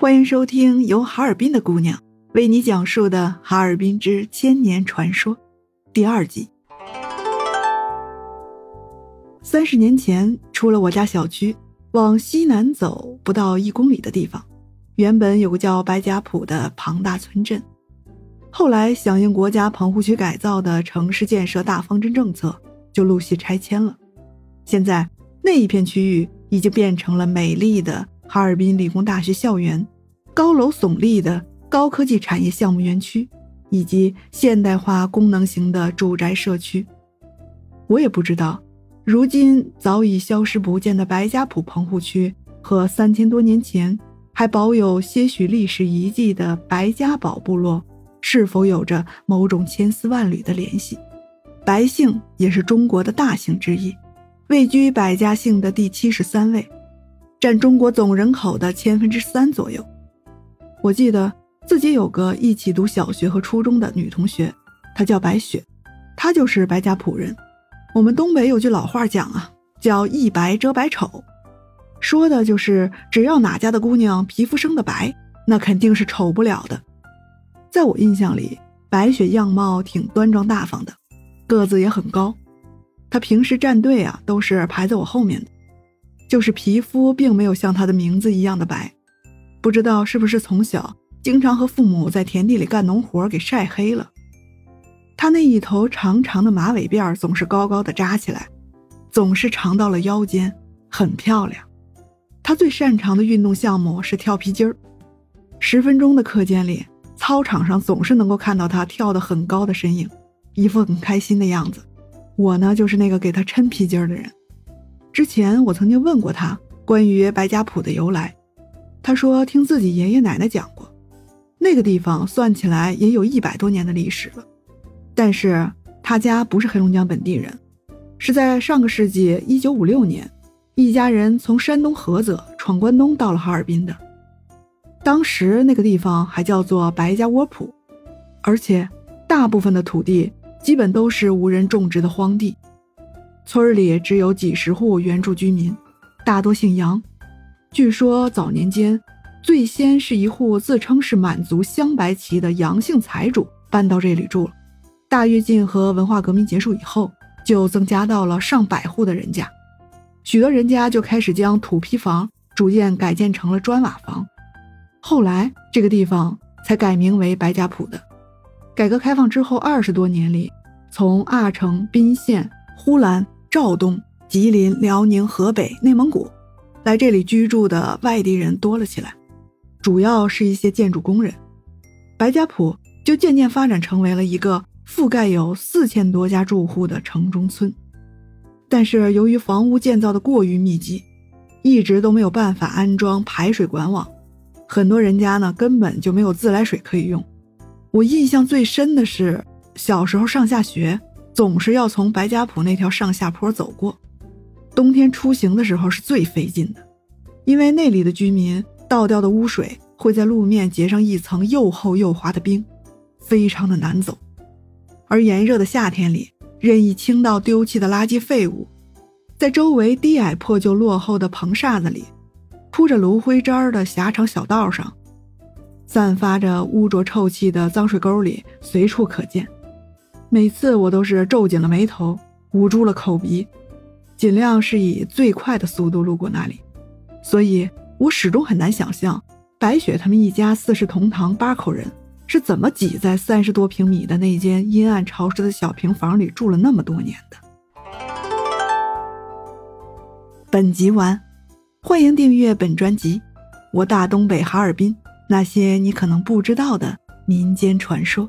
欢迎收听由哈尔滨的姑娘为你讲述的《哈尔滨之千年传说》第二集。三十年前，出了我家小区，往西南走不到一公里的地方，原本有个叫白家堡的庞大村镇。后来响应国家棚户区改造的城市建设大方针政策，就陆续拆迁了。现在那一片区域已经变成了美丽的。哈尔滨理工大学校园，高楼耸立的高科技产业项目园区，以及现代化功能型的住宅社区。我也不知道，如今早已消失不见的白家堡棚户区和三千多年前还保有些许历史遗迹的白家堡部落，是否有着某种千丝万缕的联系？白姓也是中国的大姓之一，位居百家姓的第七十三位。占中国总人口的千分之三左右。我记得自己有个一起读小学和初中的女同学，她叫白雪，她就是白家堡人。我们东北有句老话讲啊，叫一白遮百丑，说的就是只要哪家的姑娘皮肤生的白，那肯定是丑不了的。在我印象里，白雪样貌挺端庄大方的，个子也很高。她平时站队啊，都是排在我后面的。就是皮肤并没有像他的名字一样的白，不知道是不是从小经常和父母在田地里干农活给晒黑了。他那一头长长的马尾辫总是高高的扎起来，总是长到了腰间，很漂亮。他最擅长的运动项目是跳皮筋儿，十分钟的课间里，操场上总是能够看到他跳得很高的身影，一副很开心的样子。我呢，就是那个给他抻皮筋儿的人。之前我曾经问过他关于白家堡的由来，他说听自己爷爷奶奶讲过，那个地方算起来也有一百多年的历史了。但是他家不是黑龙江本地人，是在上个世纪一九五六年，一家人从山东菏泽闯关东到了哈尔滨的。当时那个地方还叫做白家窝堡，而且大部分的土地基本都是无人种植的荒地。村里只有几十户原住居民，大多姓杨。据说早年间，最先是一户自称是满族镶白旗的杨姓财主搬到这里住了。大跃进和文化革命结束以后，就增加到了上百户的人家，许多人家就开始将土坯房逐渐改建成了砖瓦房。后来这个地方才改名为白家堡的。改革开放之后二十多年里，从阿城、宾县、呼兰。肇东、吉林、辽宁、河北、内蒙古，来这里居住的外地人多了起来，主要是一些建筑工人。白家堡就渐渐发展成为了一个覆盖有四千多家住户的城中村。但是由于房屋建造的过于密集，一直都没有办法安装排水管网，很多人家呢根本就没有自来水可以用。我印象最深的是小时候上下学。总是要从白家堡那条上下坡走过，冬天出行的时候是最费劲的，因为那里的居民倒掉的污水会在路面结上一层又厚又滑的冰，非常的难走。而炎热的夏天里，任意倾倒丢弃的垃圾废物，在周围低矮破旧落后的棚厦子里，铺着炉灰渣的狭长小道上，散发着污浊臭气的脏水沟里随处可见。每次我都是皱紧了眉头，捂住了口鼻，尽量是以最快的速度路过那里。所以我始终很难想象，白雪他们一家四世同堂八口人是怎么挤在三十多平米的那间阴暗潮湿的小平房里住了那么多年的。本集完，欢迎订阅本专辑《我大东北哈尔滨那些你可能不知道的民间传说》。